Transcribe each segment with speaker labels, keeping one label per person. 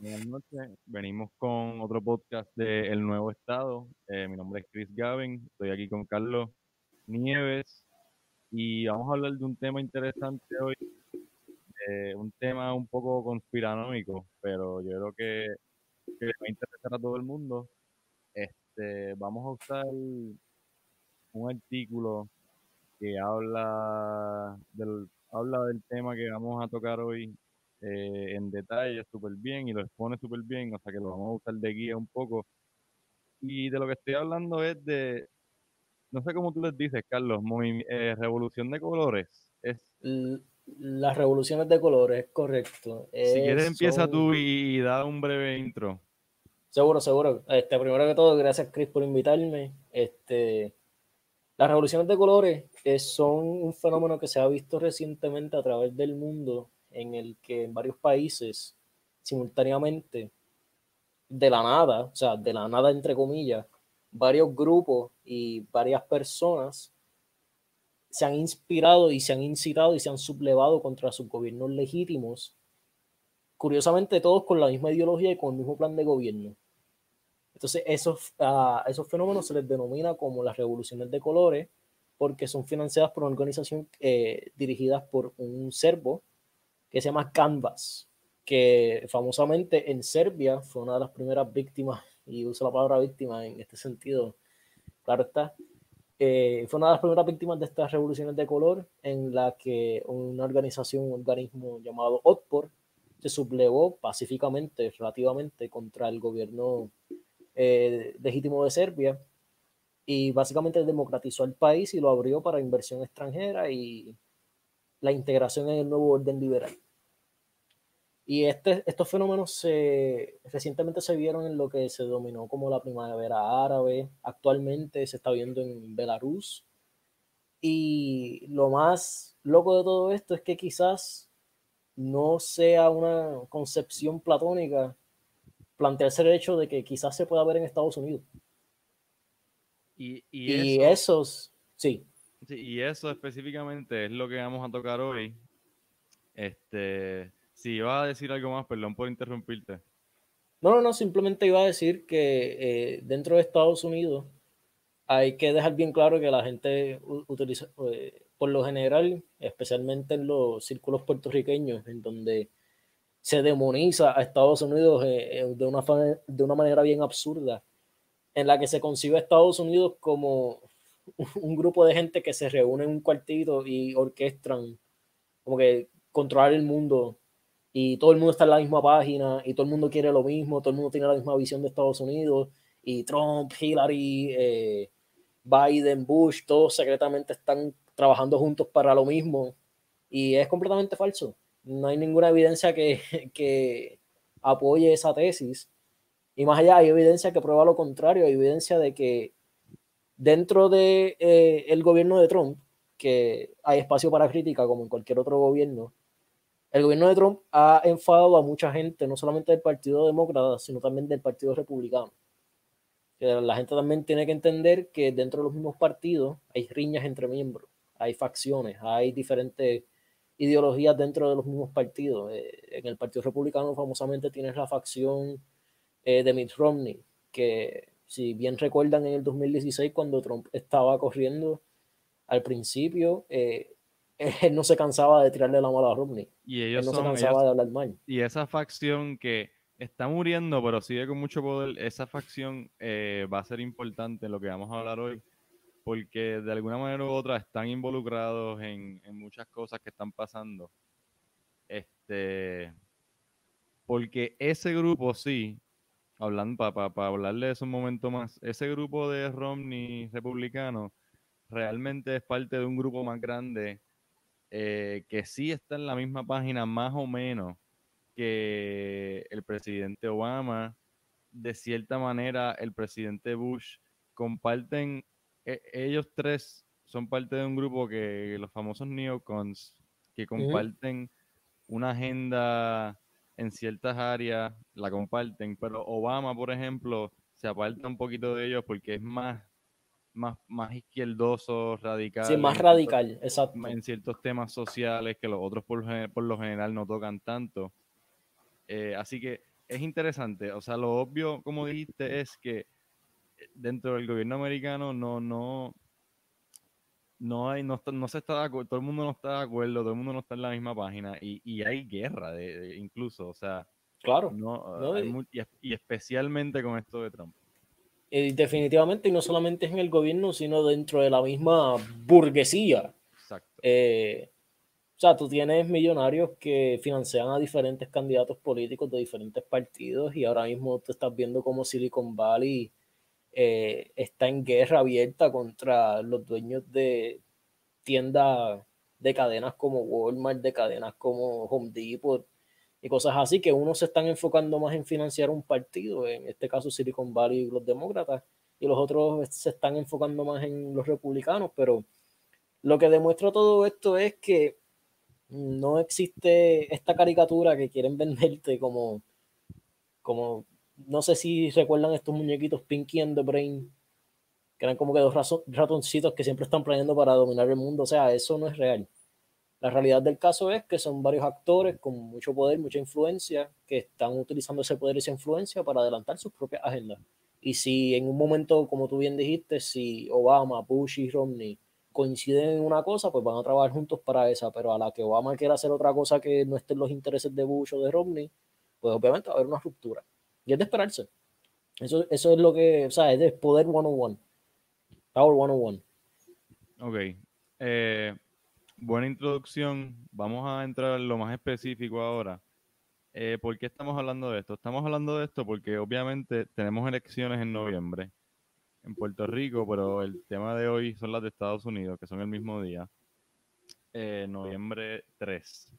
Speaker 1: Buenas noches. Venimos con otro podcast de El Nuevo Estado. Eh, mi nombre es Chris Gavin. Estoy aquí con Carlos Nieves y vamos a hablar de un tema interesante hoy. eh, un tema un poco conspiranoico, pero yo creo que, que va a interesar a todo el mundo. Este, vamos a usar un artículo que habla del, habla del tema que vamos a tocar hoy eh, en detalle súper bien y lo expone súper bien, o sea que lo vamos a usar de guía un poco. Y de lo que estoy hablando es de, no sé cómo tú les dices, Carlos, eh, revolución de colores. Es,
Speaker 2: Las revoluciones de colores, correcto.
Speaker 1: si quieres
Speaker 2: Es-
Speaker 1: empieza
Speaker 2: son-
Speaker 1: tú y, y da un breve intro.
Speaker 2: Seguro, seguro. Este, primero que todo, gracias Chris por invitarme. Este, las revoluciones de colores eh, son un fenómeno que se ha visto recientemente a través del mundo, en el que en varios países, simultáneamente, de la nada, o sea, de la nada entre comillas, varios grupos y varias personas se han inspirado y se han incitado y se han sublevado contra sus gobiernos legítimos curiosamente todos con la misma ideología y con el mismo plan de gobierno. Entonces, esos, a esos fenómenos se les denomina como las revoluciones de colores, porque son financiadas por una organización eh, dirigida por un serbo que se llama Canvas, que famosamente en Serbia fue una de las primeras víctimas, y uso la palabra víctima en este sentido, claro está, eh, fue una de las primeras víctimas de estas revoluciones de color en la que una organización, un organismo llamado Otpor, se sublevó pacíficamente, relativamente, contra el gobierno eh, legítimo de Serbia y básicamente democratizó el país y lo abrió para inversión extranjera y la integración en el nuevo orden liberal. Y este, estos fenómenos se, recientemente se vieron en lo que se dominó como la primavera árabe, actualmente se está viendo en Belarus. Y lo más loco de todo esto es que quizás no sea una concepción platónica plantearse el hecho de que quizás se pueda ver en Estados Unidos.
Speaker 1: Y, y
Speaker 2: Y,
Speaker 1: eso,
Speaker 2: esos, sí,
Speaker 1: y eso específicamente es lo que vamos a tocar hoy. Este, si ibas a decir algo más, perdón por interrumpirte.
Speaker 2: No, no, no, simplemente iba a decir que eh, dentro de Estados Unidos hay que dejar bien claro que la gente utiliza, eh, por lo general, especialmente en los círculos puertorriqueños, en donde se demoniza a Estados Unidos eh, de, una, de una manera bien absurda, en la que se concibe a Estados Unidos como un grupo de gente que se reúne en un cuartito y orquestan como que controlar el mundo. Y todo el mundo está en la misma página y todo el mundo quiere lo mismo, todo el mundo tiene la misma visión de Estados Unidos y Trump, Hillary, eh, Biden, Bush, todos secretamente están trabajando juntos para lo mismo. Y es completamente falso. No hay ninguna evidencia que, que apoye esa tesis. Y más allá hay evidencia que prueba lo contrario, hay evidencia de que dentro de eh, el gobierno de Trump, que hay espacio para crítica como en cualquier otro gobierno, el gobierno de Trump ha enfadado a mucha gente, no solamente del Partido Demócrata, sino también del Partido Republicano. La gente también tiene que entender que dentro de los mismos partidos hay riñas entre miembros, hay facciones, hay diferentes ideologías dentro de los mismos partidos. Eh, en el Partido Republicano famosamente tienes la facción eh, de Mitt Romney, que si bien recuerdan en el 2016 cuando Trump estaba corriendo al principio, eh, él no se cansaba de tirarle la mala a Romney.
Speaker 1: Y
Speaker 2: Él
Speaker 1: ellos
Speaker 2: no se
Speaker 1: son,
Speaker 2: cansaba
Speaker 1: ellos-
Speaker 2: de hablar mal.
Speaker 1: y esa facción que está muriendo, pero sigue con mucho poder, esa facción eh, va a ser importante en lo que vamos a hablar hoy, porque de alguna manera u otra están involucrados en, en muchas cosas que están pasando. Este, porque ese grupo sí, hablando para hablarle de eso un momento más, ese grupo de Romney republicano realmente es parte de un grupo más grande eh, que sí está en la misma página más o menos que el presidente Obama, de cierta manera el presidente Bush, comparten, e- ellos tres son parte de un grupo que los famosos neocons, que comparten una agenda en ciertas áreas, la comparten, pero Obama, por ejemplo, se aparta un poquito de ellos porque es más, más, más izquierdoso, radical.
Speaker 2: Sí, más
Speaker 1: en ciertos-
Speaker 2: radical, exacto.
Speaker 1: en ciertos temas sociales que los otros por, lo general no tocan tanto. Eh, así que es interesante. O sea, lo obvio, como dijiste, es que dentro del gobierno americano no, no, no hay, no, no se está de acuerdo, todo el mundo no está de acuerdo, todo el mundo no está en la misma página y, y hay guerra de, incluso, o sea,
Speaker 2: claro,
Speaker 1: no, y, especialmente con esto de Trump.
Speaker 2: Y definitivamente, y no solamente en el gobierno, sino dentro de la misma burguesía. Exacto. Eh, o sea, tú tienes millonarios que financian a diferentes candidatos políticos de diferentes partidos y ahora mismo tú estás viendo como Silicon Valley eh, está en guerra abierta contra los dueños de tiendas de cadenas como Walmart, de cadenas como Home Depot y cosas así, que unos se están enfocando más en financiar un partido, en este caso Silicon Valley y los demócratas, y los otros se están enfocando más en los republicanos, pero lo que demuestra todo esto es que no existe esta caricatura que quieren venderte como, como no sé si recuerdan estos muñequitos Pinky and the Brain, que eran como que dos ratoncitos que siempre están planeando para dominar el mundo. O sea, eso no es real. La realidad del caso es que son varios actores con mucho poder, mucha influencia, que están utilizando ese poder y esa influencia para adelantar sus propias agendas. Y si en un momento, como tú bien dijiste, si Obama, Bush y Romney coinciden en una cosa, pues van a trabajar juntos para esa, pero a la que Obama quiera hacer otra cosa que no esté en los intereses de Bush o de Romney, pues obviamente va a haber una ruptura. Y es de esperarse. Eso, eso es lo que, o sea, es de poder 101. Power 101.
Speaker 1: Ok. Eh, buena introducción. Vamos a entrar en lo más específico ahora. Eh, ¿Por qué estamos hablando de esto? Estamos hablando de esto porque obviamente tenemos elecciones en noviembre en Puerto Rico, pero el tema de hoy son las de Estados Unidos, que son el mismo día, eh, noviembre 3.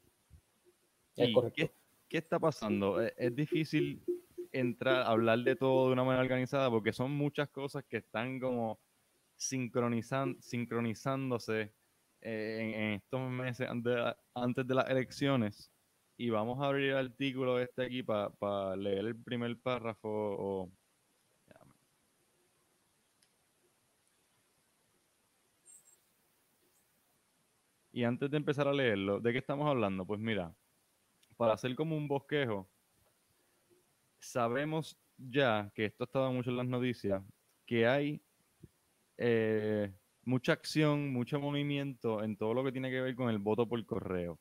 Speaker 1: qué, qué, está pasando? Es, es, difícil entrar, hablar de todo de una manera organizada porque son muchas cosas que están como sincronizan, sincronizándose eh, en, estos meses antes, antes de las elecciones. Y vamos a abrir el artículo este aquí para leer el primer párrafo o, Y antes de empezar a leerlo, ¿de qué estamos hablando? Pues mira, para hacer como un bosquejo, sabemos ya, que esto estaba mucho en las noticias, que hay eh, mucha acción, mucho movimiento en todo lo que tiene que ver con el voto por correo.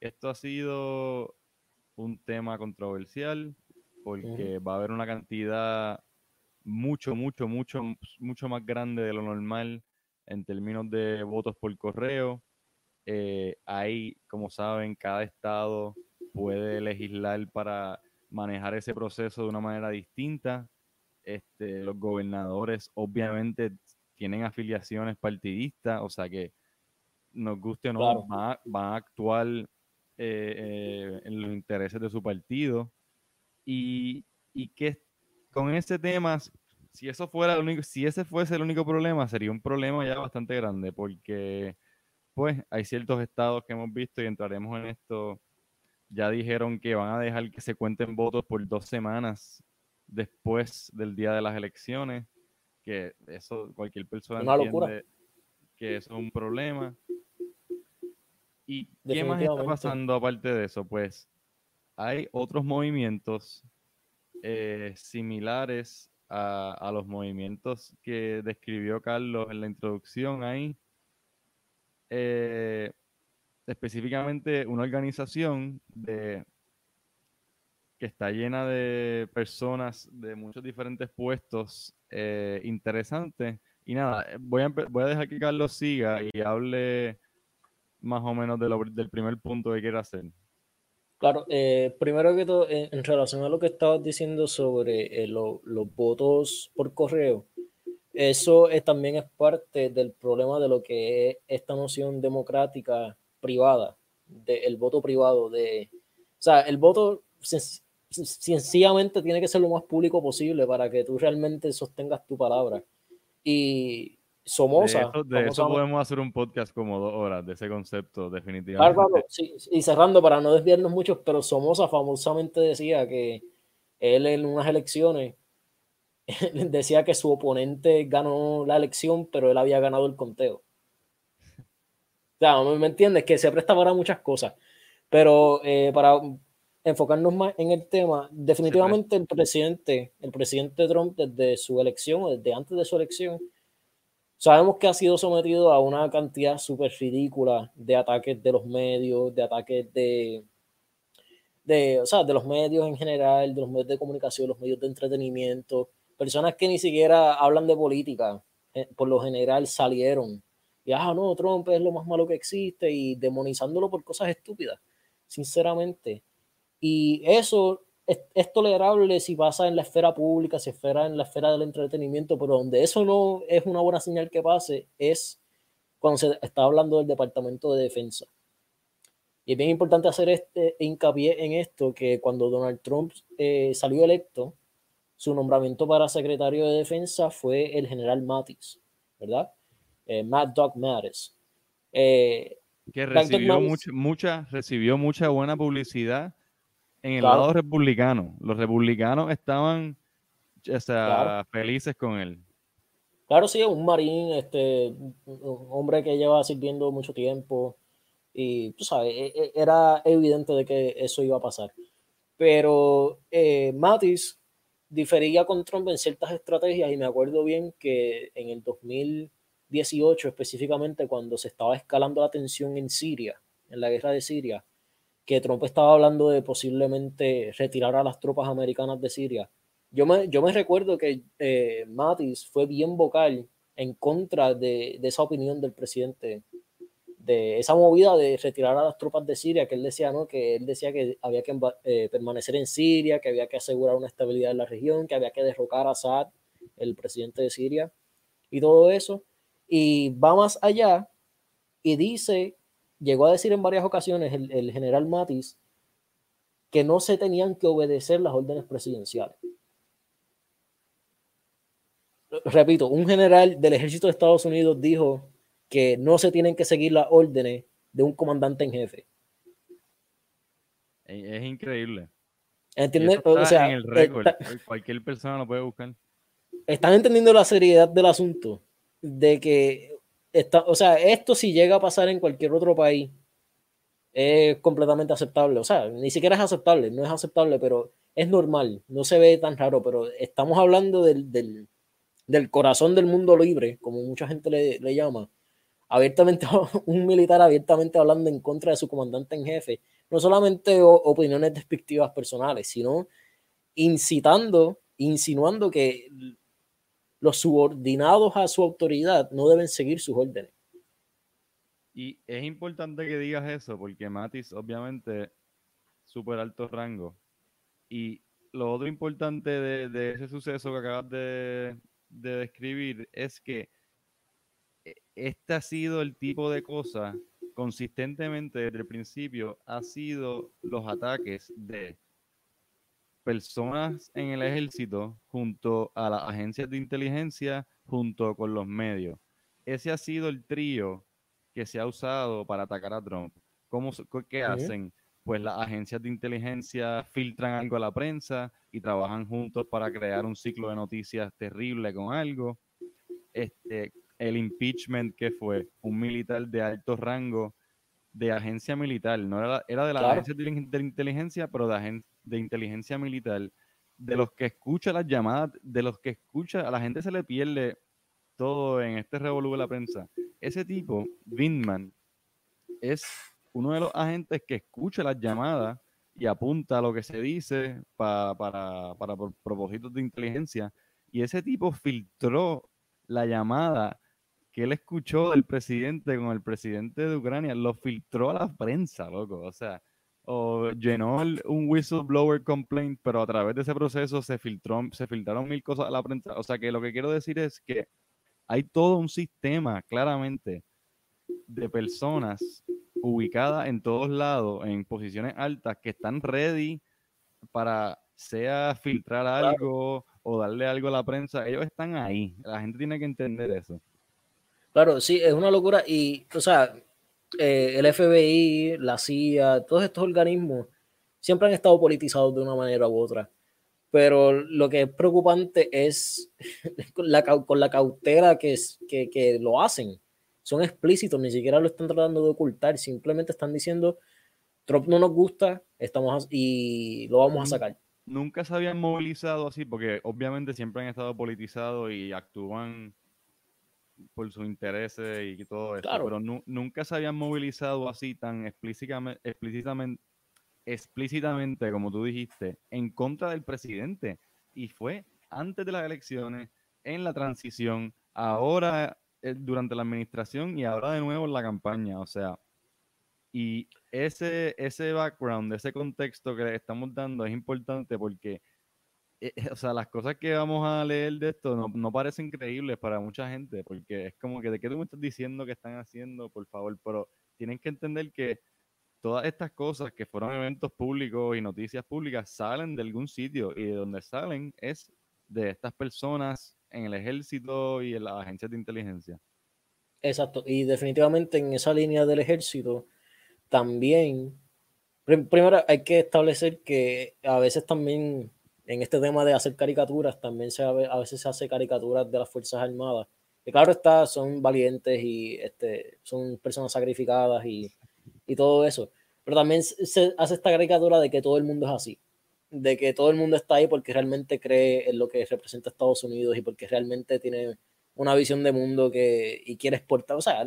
Speaker 1: Esto ha sido un tema controversial porque va a haber una cantidad mucho, mucho, mucho, mucho más grande de lo normal en términos de votos por correo. Eh, hay, como saben, cada estado puede legislar para manejar ese proceso de una manera distinta. Este, los gobernadores obviamente tienen afiliaciones partidistas, o sea que nos guste o no, van, a, actuar eh, eh, en los intereses de su partido. Y, y que con ese tema, si eso fuera el único, si ese fuese el único problema, sería un problema ya bastante grande, porque pues hay ciertos estados que hemos visto y entraremos en esto. Ya dijeron que van a dejar que se cuenten votos por dos semanas después del día de las elecciones, que eso cualquier persona entiende que eso es un problema. ¿Y qué más está pasando aparte de eso? Pues hay otros movimientos eh, similares a, a, los movimientos que describió Carlos en la introducción ahí, eh, específicamente una organización de, que está llena de personas de muchos diferentes puestos eh, interesantes. Y nada, voy a, voy a dejar que Carlos siga y hable más o menos de lo, del primer punto que quiere hacer.
Speaker 2: Claro, eh, primero que todo, en, relación a lo que estabas diciendo sobre los votos por correo, eso también es parte del problema de lo que es esta noción democrática privada, del voto privado. De, o sea, el voto sencillamente tiene que ser lo más público posible para que tú realmente sostengas tu palabra. Y Somoza.
Speaker 1: De eso, podemos hacer un podcast como dos horas de ese concepto, definitivamente.
Speaker 2: y cerrando para no desviarnos mucho, pero Somoza famosamente decía que él en unas elecciones decía que su oponente ganó la elección, pero él había ganado el conteo. Sea, ¿me entiendes? Que se presta para muchas cosas. Pero eh, para enfocarnos más en el tema, definitivamente el presidente, el presidente Trump desde su elección o desde antes de su elección, sabemos que ha sido sometido a una cantidad súper ridícula de ataques de los medios, de ataques de, de, o sea, de los medios en general, de los medios de comunicación, los medios de entretenimiento, personas que ni siquiera hablan de política, eh, por lo general salieron y, ah, no, Trump es lo más malo que existe y demonizándolo por cosas estúpidas, sinceramente. Y eso es, tolerable si pasa en la esfera pública, si esfera en la esfera del entretenimiento, pero donde eso no es una buena señal que pase es cuando se está hablando del Departamento de Defensa. Y es bien importante hacer este hincapié en esto, que cuando Donald Trump eh, salió electo, su nombramiento para secretario de Defensa fue el general Mattis, ¿verdad? Eh, Matt Doc Mattis.
Speaker 1: Eh, que recibió, mucha, recibió mucha buena publicidad en el lado republicano. Los republicanos estaban felices con él.
Speaker 2: Claro, sí, un marín, este, un hombre que lleva sirviendo mucho tiempo y tú sabes, e, e, era evidente de que eso iba a pasar. Pero eh, Matis difería con Trump en ciertas estrategias y me acuerdo bien que en el 2018 específicamente cuando se estaba escalando la tensión en Siria, en la guerra de Siria, que Trump estaba hablando de posiblemente retirar a las tropas americanas de Siria. Yo me, yo me recuerdo que eh, Mattis fue bien vocal en contra de, de, esa opinión del presidente, de esa movida de retirar a las tropas de Siria, que él decía, ¿no? Que él decía que había que eh, permanecer en Siria, que había que asegurar una estabilidad en la región, que había que derrocar a Assad, el presidente de Siria, y todo eso. Y va más allá y dice llegó a decir en varias ocasiones el, general Matis que no se tenían que obedecer las órdenes presidenciales. Repito, un general del ejército de Estados Unidos dijo que no se tienen que seguir las órdenes de un comandante en jefe.
Speaker 1: Es increíble.
Speaker 2: ¿Entiendes? O sea, en el
Speaker 1: récord. Cualquier persona lo puede buscar.
Speaker 2: Están entendiendo la seriedad del asunto de que o sea, esto si llega a pasar en cualquier otro país, es completamente aceptable. O sea, ni siquiera es aceptable, no es aceptable, pero es normal, no se ve tan raro, pero estamos hablando del, del, del corazón del mundo libre, como mucha gente le, le, llama, abiertamente, un militar abiertamente hablando en contra de su comandante en jefe, no solamente opiniones despectivas personales, sino incitando, insinuando que los subordinados a su autoridad no deben seguir sus órdenes.
Speaker 1: Y es importante que digas eso, porque Matis, obviamente, súper alto rango. Y lo otro importante de, ese suceso que acabas de, de, describir es que e, este ha sido el tipo de cosa consistentemente desde el principio, ha sido los ataques de personas en el ejército junto a las agencias de inteligencia, junto con los medios. Ese ha sido el trío que se ha usado para atacar a Trump. ¿Cómo, ¿Qué hacen? Pues las agencias de inteligencia filtran algo a la prensa y trabajan juntos para crear un ciclo de noticias terrible con algo. Este, el impeachment que fue un militar de alto rango de agencia militar, no era, era de la agencia de, inteligencia, pero de, agencia de inteligencia militar, de los que escucha las llamadas, de los que escucha, a la gente se le pierde todo en este revolú de la prensa. Ese tipo, Vindman, es uno de los agentes que escucha las llamadas y apunta a lo que se dice para, para, para propósitos de inteligencia. Y ese tipo filtró la llamada que él escuchó del presidente con el presidente de Ucrania, lo filtró a la prensa, loco. O sea, o llenó un whistleblower complaint, pero a través de ese proceso se filtró, se filtraron mil cosas a la prensa. O sea que lo que quiero decir es que hay todo un sistema claramente de personas ubicadas en todos lados, en posiciones altas, que están ready para sea filtrar algo o darle algo a la prensa. Ellos están ahí. La gente tiene que entender eso.
Speaker 2: Claro, sí, es una locura. Y, o sea, eh, el FBI, la CIA, todos estos organismos siempre han estado politizados de una manera u otra. Pero lo que es preocupante es con la, con la cautela que, es, que, que lo hacen. Son explícitos, ni siquiera lo están tratando de ocultar, simplemente están diciendo Trump no nos gusta, estamos y lo vamos a sacar.
Speaker 1: Nunca se habían movilizado así, porque obviamente siempre han estado politizados y actúan por sus intereses y todo eso, pero nunca se habían movilizado así tan explícitamente, explícitamente, explícitamente, como tú dijiste, en contra del presidente. Y fue antes de las elecciones, en la transición, ahora eh, durante la administración y ahora de nuevo en la campaña. O sea, y ese, ese background, ese contexto que le estamos dando es importante porque, o sea, las cosas que vamos a leer de esto no, no, parecen creíbles para mucha gente, porque es como que de qué tú me estás diciendo que están haciendo, por favor, pero tienen que entender que todas estas cosas que fueron eventos públicos y noticias públicas salen de algún sitio y de donde salen es de estas personas en el ejército y en las agencias de inteligencia.
Speaker 2: Exacto, y definitivamente en esa línea del ejército también, primero hay que establecer que a veces también en este tema de hacer caricaturas, también se, a veces se hace caricaturas de las Fuerzas Armadas. Que claro está, son valientes y este, son personas sacrificadas y, y todo eso. Pero también se hace esta caricatura de que todo el mundo es así de que todo el mundo está ahí porque realmente cree en lo que representa Estados Unidos y porque realmente tiene una visión de mundo que y quiere exportar. O sea,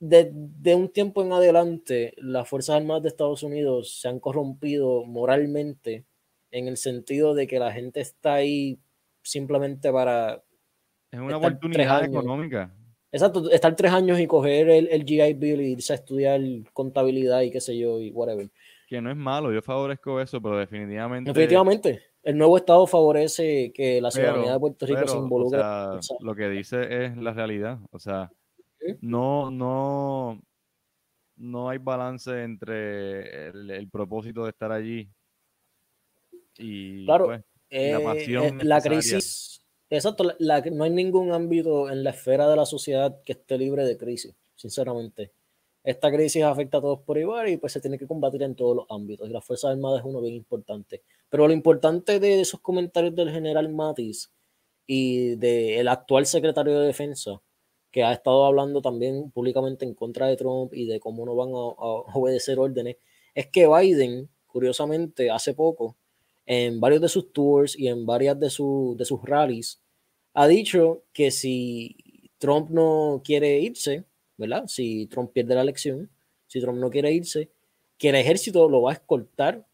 Speaker 2: de, un tiempo en adelante, las Fuerzas Armadas de Estados Unidos se han corrompido moralmente en el sentido de que la gente está ahí simplemente para...
Speaker 1: Es una oportunidad económica.
Speaker 2: Exacto, estar tres años y coger el, el GI Bill y irse a estudiar contabilidad y qué sé yo y whatever
Speaker 1: que no es malo, yo favorezco eso, pero definitivamente.
Speaker 2: Definitivamente. El nuevo Estado favorece que la ciudadanía de Puerto Rico se involucre.
Speaker 1: lo que dice es la realidad. O sea, no, no, no hay balance entre el, propósito de estar allí y
Speaker 2: claro, pues, la eh, pasión. Eh, la crisis. Exacto, no hay ningún ámbito en la esfera de la sociedad que esté libre de crisis, sinceramente esta crisis afecta a todos por igual y pues se tiene que combatir en todos los ámbitos. Y las Fuerzas Armadas es uno bien importante. Pero lo importante de esos comentarios del general Matis y del actual secretario de Defensa, que ha estado hablando también públicamente en contra de Trump y de cómo no van a, obedecer órdenes, es que Biden, curiosamente, hace poco, en varios de sus tours y en varias de, de sus rallies, ha dicho que si Trump no quiere irse, ¿verdad? Si Trump pierde la elección, si Trump no quiere irse, que el ejército lo va a escoltar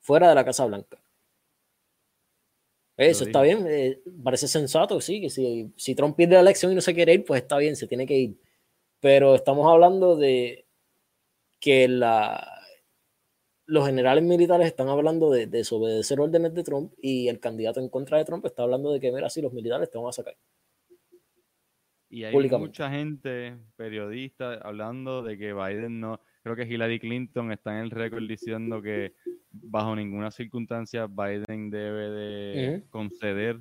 Speaker 2: fuera de la Casa Blanca. Eso está bien, eh, parece sensato, sí, que si, si Trump pierde la elección y no se quiere ir, pues está bien, se tiene que ir. Pero estamos hablando de que la, los generales militares están hablando de desobedecer órdenes de Trump y el candidato en contra de Trump está hablando de que, mira, si los militares te van a sacar.
Speaker 1: Y hay mucha gente, periodistas, hablando de que Biden no, creo que Hillary Clinton está en el récord diciendo que bajo ninguna circunstancia Biden debe de conceder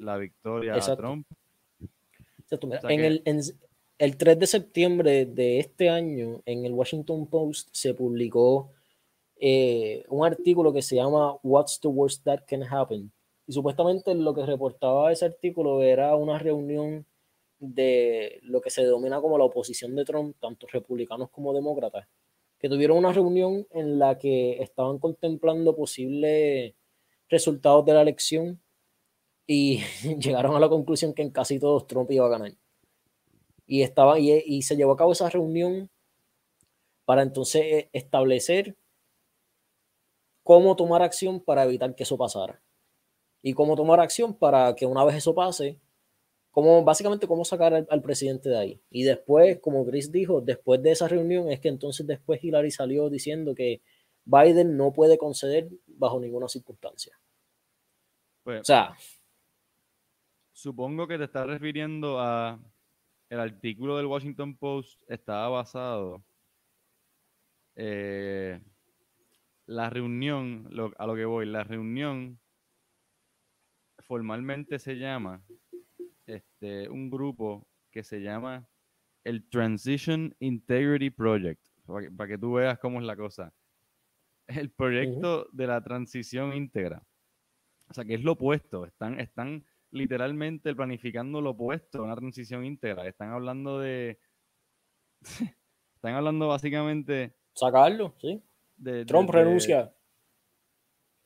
Speaker 1: la victoria a Trump.
Speaker 2: en, el, el 3 de septiembre de este año, en el Washington Post se publicó eh, un artículo que se llama What's the worst that can happen? Y supuestamente lo que reportaba ese artículo era una reunión de lo que se denomina como la oposición de Trump, tanto republicanos como demócratas, que tuvieron una reunión en la que estaban contemplando posibles resultados de la elección y llegaron a la conclusión que en casi todos Trump iba a ganar. Y, estaba, y, y se llevó a cabo esa reunión para entonces eh, establecer cómo tomar acción para evitar que eso pasara. Y cómo tomar acción para que una vez eso pase, básicamente cómo sacar al, presidente de ahí. Y después, como Chris dijo, después de esa reunión es que entonces después Hillary salió diciendo que Biden no puede conceder bajo ninguna circunstancia.
Speaker 1: Pues, o sea, supongo que te estás refiriendo a el artículo del Washington Post estaba basado eh, la reunión, a lo que voy, la reunión formalmente se llama este, un grupo que se llama el Transition Integrity Project, para que, tú veas cómo es la cosa. El proyecto de la transición íntegra. O sea, que es lo opuesto. Están, están literalmente planificando lo opuesto a una transición íntegra. Están hablando de. están hablando básicamente.
Speaker 2: Sacarlo, sí. Trump renuncia.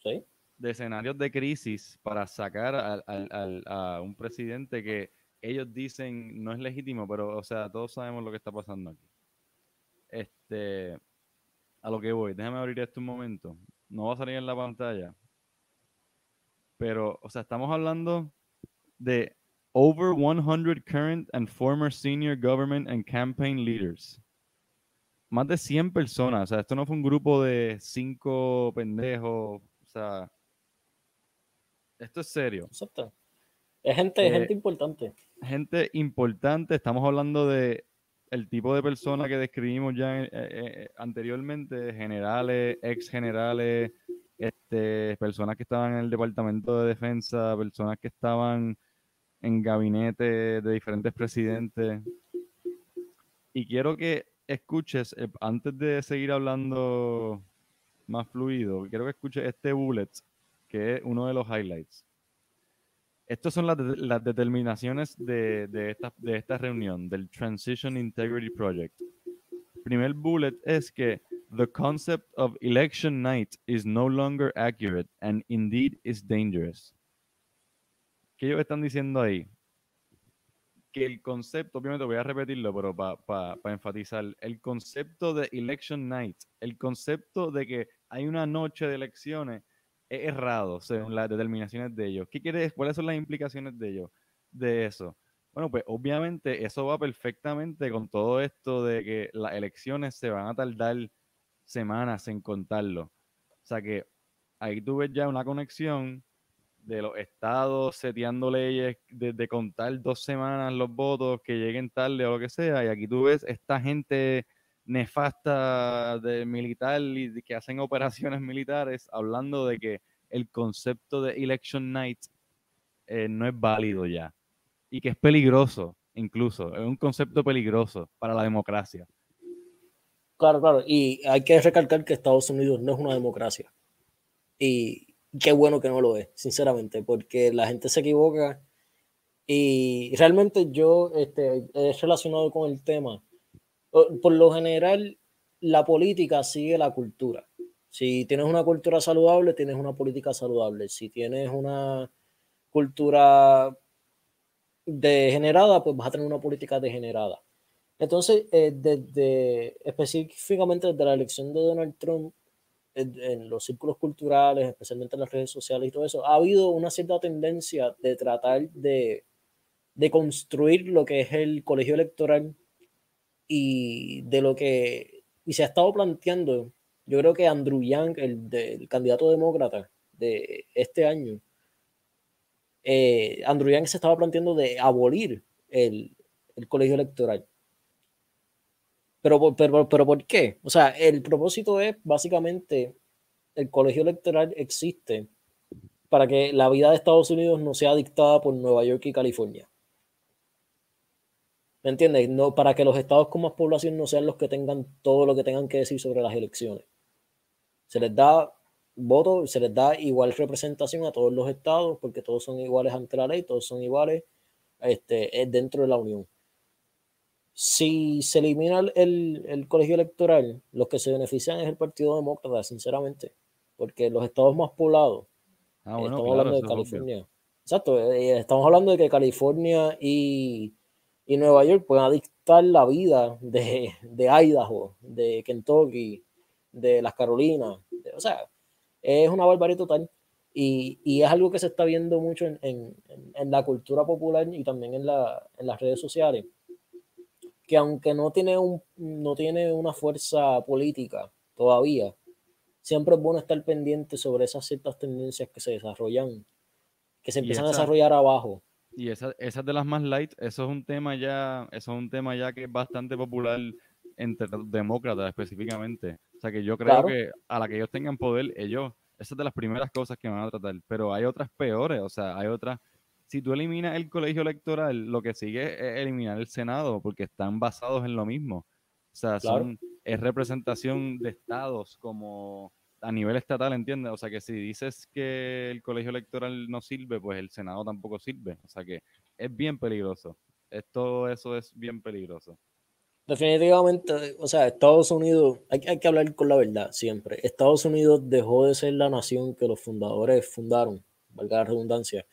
Speaker 2: Sí.
Speaker 1: De escenarios de crisis para sacar a un presidente que ellos dicen no es legítimo, pero, o sea, todos sabemos lo que está pasando aquí. Este, a lo que voy, déjame abrir esto un momento. No va a salir en la pantalla. Pero, o sea, estamos hablando de over 100 current and former senior government and campaign leaders. Más de 100 personas. O sea, esto no fue un grupo de cinco pendejos. O sea, esto es serio.
Speaker 2: Exacto. Es gente, eh, gente importante.
Speaker 1: Gente importante. Estamos hablando de el tipo de persona que describimos ya eh, eh, anteriormente, generales, ex generales, este, personas que estaban en el Departamento de Defensa, personas que estaban en gabinete de diferentes presidentes. Y quiero que escuches, eh, antes de seguir hablando más fluido, quiero que escuches este bullet, que es uno de los highlights. Estas son las, determinaciones de, de, esta, de esta reunión, del Transition Integrity Project. Primer bullet es que the concept of election night is no longer accurate and indeed is dangerous. ¿Qué ellos están diciendo ahí? Que el concepto, obviamente voy a repetirlo, pero para enfatizar, el concepto de election night, el concepto de que hay una noche de elecciones es errado según las determinaciones de ellos. ¿Qué quiere ¿Cuáles son las implicaciones de ellos? De eso. Bueno, pues obviamente eso va perfectamente con todo esto de que las elecciones se van a tardar semanas en contarlo. O sea que ahí tú ves ya una conexión de los estados seteando leyes de, contar dos semanas los votos que lleguen tarde o lo que sea. Y aquí tú ves esta gente nefasta de militar y que hacen operaciones militares hablando de que el concepto de election night eh, no es válido ya y que es peligroso incluso, es un concepto peligroso para la democracia.
Speaker 2: Claro, claro, y hay que recalcar que Estados Unidos no es una democracia. Y qué bueno que no lo es, sinceramente, porque la gente se equivoca y realmente yo este, he relacionado con el tema por lo general, la política sigue la cultura. Si tienes una cultura saludable, tienes una política saludable. Si tienes una cultura degenerada, pues vas a tener una política degenerada. Entonces, eh, desde, específicamente desde la elección de Donald Trump, en, los círculos culturales, especialmente en las redes sociales y todo eso, ha habido una cierta tendencia de tratar de, de construir lo que es el colegio electoral y de lo que y se ha estado planteando, yo creo que Andrew Yang, el, candidato demócrata de este año, eh, Andrew Yang se estaba planteando de abolir el, colegio electoral. Pero, pero, pero ¿por qué? O sea, el propósito es básicamente el colegio electoral existe para que la vida de Estados Unidos no sea dictada por Nueva York y California. ¿Me entiendes? No, para que los estados con más población no sean los que tengan todo lo que tengan que decir sobre las elecciones. Se les da voto, se les da igual representación a todos los estados, porque todos son iguales ante la ley, todos son iguales este, dentro de la Unión. Si se elimina el, colegio electoral, los que se benefician es el Partido Demócrata, sinceramente, porque los estados más poblados, ah, estamos hablando de California. Exacto, eh, estamos hablando de que California y y Nueva York pueden dictar la vida de, de Idaho, de Kentucky, de las Carolinas. o sea, es una barbarie total. Y, y, es algo que se está viendo mucho en, en, en la cultura popular y también en, la, en, las redes sociales. Que aunque no tiene, un, no tiene una fuerza política todavía, siempre es bueno estar pendiente sobre esas ciertas tendencias que se desarrollan, que se empiezan a desarrollar abajo.
Speaker 1: Y esa, esa de las más light, eso es un tema ya, eso es un tema ya que es bastante popular entre demócratas específicamente. O sea que yo creo que a la que ellos tengan poder, ellos, esa es de las primeras cosas que van a tratar. Pero hay otras peores, o sea, hay otras. Si tú eliminas el colegio electoral, lo que sigue es eliminar el Senado, porque están basados en lo mismo. O sea, son, es representación de estados como a nivel estatal, ¿entiendes? O sea que si dices que el colegio electoral no sirve, pues el Senado tampoco sirve. O sea que es bien peligroso. todo eso es bien peligroso.
Speaker 2: Definitivamente, o sea, Estados Unidos, hay, hay, que hablar con la verdad siempre. Estados Unidos dejó de ser la nación que los fundadores fundaron, valga la redundancia,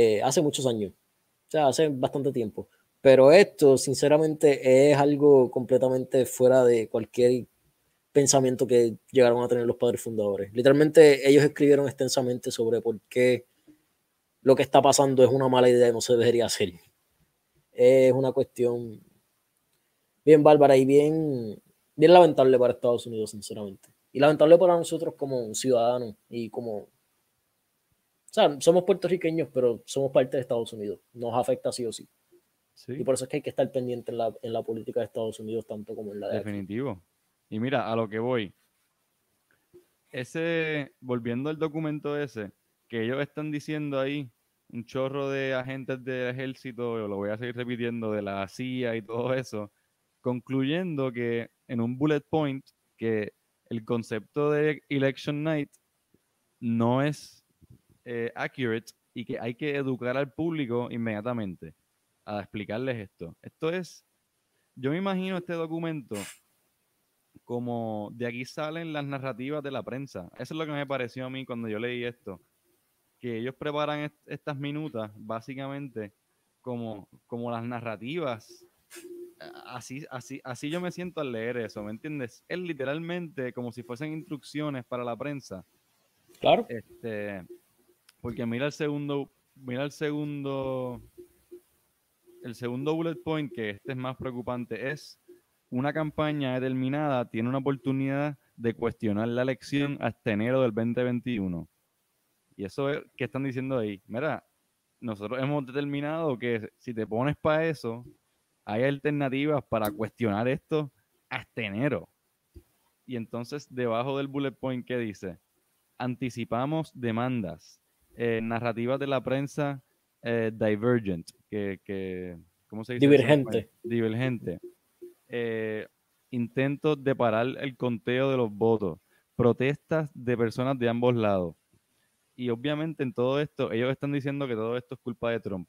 Speaker 2: eh, hace muchos años, o sea, hace bastante tiempo. Pero esto, sinceramente, es algo completamente fuera de cualquier pensamiento que llegaron a tener los padres fundadores. Literalmente, ellos escribieron extensamente sobre por qué lo que está pasando es una mala idea y no se debería hacer. Es una cuestión bien bárbara y bien, bien lamentable para Estados Unidos, sinceramente. Y lamentable para nosotros como ciudadanos y como... O sea, somos puertorriqueños, pero somos parte de Estados Unidos. Nos afecta sí o sí. Y por eso es que hay que estar pendiente en la, en la política de Estados Unidos, tanto como en la de
Speaker 1: Definitivo. Y mira, a lo que voy. Ese, volviendo al documento ese, que ellos están diciendo ahí, un chorro de agentes del ejército, lo voy a seguir repitiendo, de la CIA y todo eso, concluyendo que en un bullet point que el concepto de election night no es eh, accurate y que hay que educar al público inmediatamente a explicarles esto. Esto es, yo me imagino este documento como de aquí salen las narrativas de la prensa. Eso es lo que me pareció a mí cuando yo leí esto. Que ellos preparan estas minutas básicamente como, como las narrativas. Así, así, así yo me siento al leer eso, ¿me entiendes? Es literalmente como si fuesen instrucciones para la prensa.
Speaker 2: Claro.
Speaker 1: Este, porque mira el segundo, mira el segundo el segundo bullet point, que este es más preocupante, es una campaña determinada tiene una oportunidad de cuestionar la elección hasta enero del 2021. Y eso es, ¿qué están diciendo ahí? Mira, nosotros hemos determinado que si te pones para eso, hay alternativas para cuestionar esto hasta enero. Y entonces, debajo del bullet point, ¿qué dice? Anticipamos demandas, eh, narrativas de la prensa eh, divergent, que, ¿cómo se dice?
Speaker 2: Divergente.
Speaker 1: Divergente. Eh, intentos de parar el conteo de los votos, protestas de personas de ambos lados. Y obviamente en todo esto, ellos están diciendo que todo esto es culpa de Trump.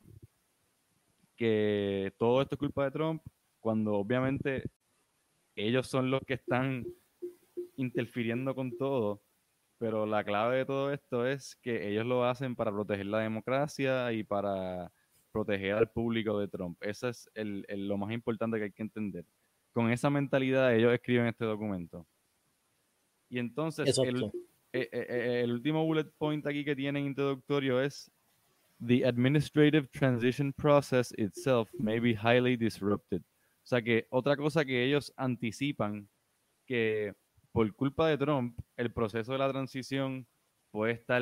Speaker 1: Que todo esto es culpa de Trump, cuando obviamente ellos son los que están interfiriendo con todo pero la clave de todo esto es que ellos lo hacen para proteger la democracia y para proteger al público de Trump. Eso es lo más importante que hay que entender. Con esa mentalidad ellos escriben este documento. Y entonces el, eh, eh, eh, el, último bullet point aquí que tienen introductorio es The administrative transition process itself may be highly disrupted. O sea que otra cosa que ellos anticipan que por culpa de Trump, el proceso de la transición puede estar,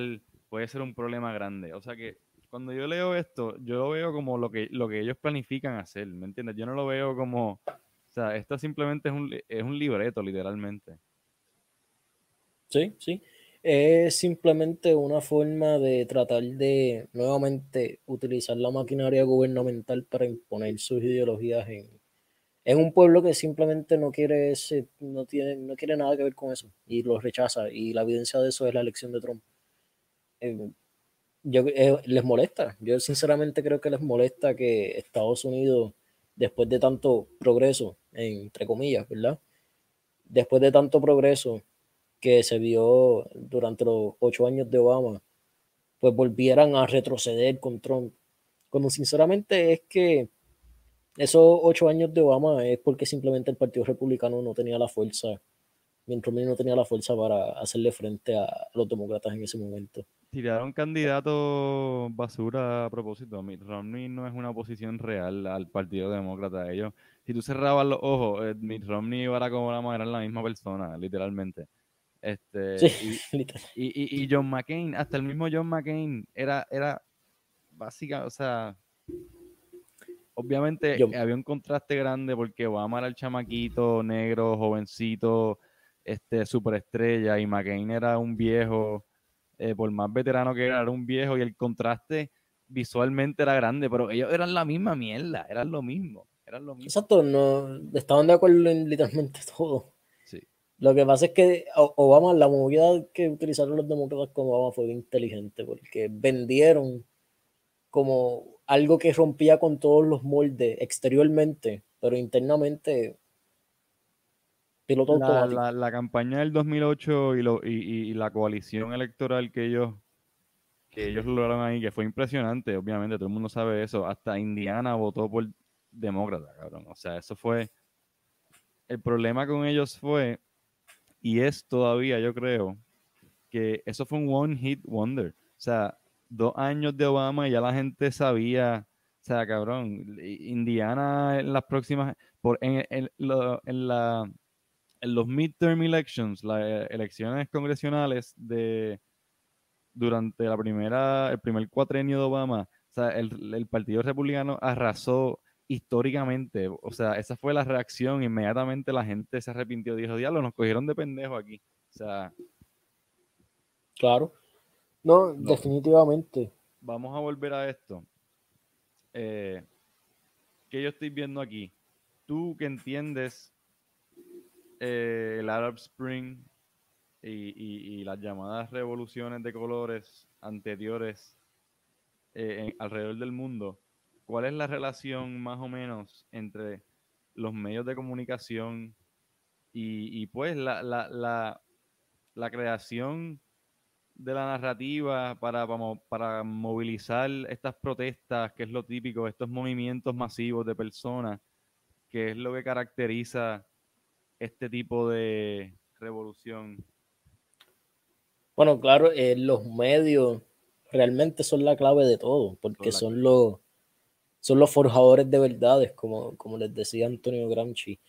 Speaker 1: puede ser un problema grande. O sea que cuando yo leo esto, yo lo veo como lo que, lo que ellos planifican hacer, ¿me entiendes? Yo no lo veo como, o sea, esto simplemente es un, es un libreto, literalmente.
Speaker 2: Sí, sí. Es simplemente una forma de tratar de nuevamente utilizar la maquinaria gubernamental para imponer sus ideologías en, es un pueblo que simplemente no quiere ese, no tiene, no quiere nada que ver con eso y lo rechaza. Y la evidencia de eso es la elección de Trump. Eh, yo, eh, les molesta. Yo sinceramente creo que les molesta que Estados Unidos, después de tanto progreso, entre comillas, ¿verdad? Después de tanto progreso que se vio durante los ocho años de Obama, pues volvieran a retroceder con Trump. Como sinceramente es que esos ocho años de Obama es porque simplemente el Partido Republicano no tenía la fuerza, mientras no tenía la fuerza para hacerle frente a los demócratas en ese momento.
Speaker 1: Tiraron candidato basura a propósito. Mitt Romney no es una oposición real al Partido Demócrata. Ellos, si tú cerrabas los ojos, eh, Mitt Romney y Barack Obama eran la misma persona, literalmente. Este,
Speaker 2: sí,
Speaker 1: y, y, John McCain, hasta el mismo John McCain era, era básica, o sea, Obviamente había un contraste grande porque Obama era el chamaquito, negro, jovencito, este, superestrella, y McCain era un viejo, eh, por más veterano que era, era un viejo, y el contraste visualmente era grande, pero ellos eran la misma mierda, eran lo mismo, eran lo mismo.
Speaker 2: Exacto, no, estaban de acuerdo en literalmente todo. Sí. Lo que pasa es que Obama, la movida que utilizaron los demócratas con Obama fue inteligente, porque vendieron como algo que rompía con todos los moldes exteriormente, pero internamente
Speaker 1: piloto la, la, la, campaña del 2008 y, lo, y, y, la coalición electoral que ellos que ellos lograron ahí, que fue impresionante, obviamente, todo el mundo sabe eso, hasta Indiana votó por demócrata, cabrón. O sea, eso fue... El problema con ellos fue, y es todavía, yo creo, que eso fue un one hit wonder. O sea, dos años de Obama y ya la gente sabía, o sea, cabrón, Indiana en las próximas, por, en, en, en, la, en los midterm elections, las elecciones congresionales de durante la primera, el primer cuatrenio de Obama, o sea, el, el Partido Republicano arrasó históricamente. O sea, esa fue la reacción. Inmediatamente la gente se arrepintió. Dijo, diablo, nos cogieron de pendejo aquí. O sea.
Speaker 2: Claro. No, definitivamente.
Speaker 1: Vamos a volver a esto. Eh, ¿Qué yo estoy viendo aquí? Tú que entiendes eh, el Arab Spring y, las llamadas revoluciones de colores anteriores eh, alrededor del mundo, ¿cuál es la relación más o menos entre los medios de comunicación y, pues la, la, la, creación de la narrativa para, para, movilizar estas protestas, que es lo típico, estos movimientos masivos de personas, que es lo que caracteriza este tipo de revolución?
Speaker 2: Bueno, claro, eh, los medios realmente son la clave de todo, porque son los, son los forjadores de verdades, como, como les decía Antonio Gramsci.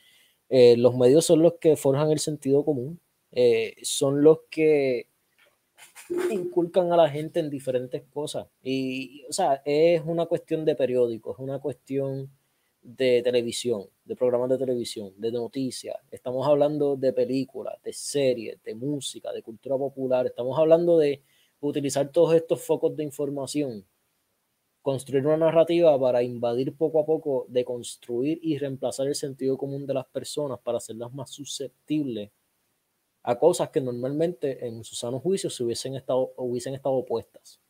Speaker 2: Eh, los medios son los que forjan el sentido común, eh, son los que inculcan a la gente en diferentes cosas. Y, o sea, es una cuestión de periódicos, es una cuestión de televisión, de programas de televisión, de noticias. Estamos hablando de películas, de series, de música, de cultura popular. Estamos hablando de utilizar todos estos focos de información, construir una narrativa para invadir poco a poco, de construir y reemplazar el sentido común de las personas para hacerlas más susceptibles a cosas que normalmente en su sano juicio se hubiesen estado, hubiesen estado opuestas.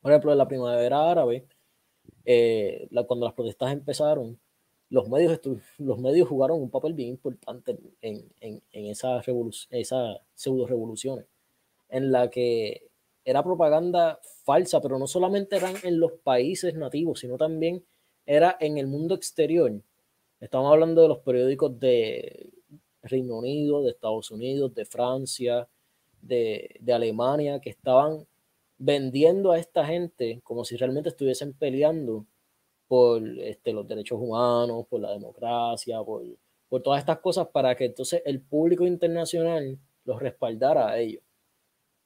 Speaker 2: Por ejemplo, en la primavera árabe, eh, cuando las protestas empezaron, los medios, los medios jugaron un papel bien importante en, en, en esas esa pseudo revoluciones, en la que era propaganda falsa, pero no solamente eran en los países nativos, sino también era en el mundo exterior. Estamos hablando de los periódicos de Reino Unido, de Estados Unidos, de Francia, de, Alemania, que estaban vendiendo a esta gente como si realmente estuviesen peleando por este, los derechos humanos, por la democracia, por, por todas estas cosas para que entonces el público internacional los respaldara a ellos.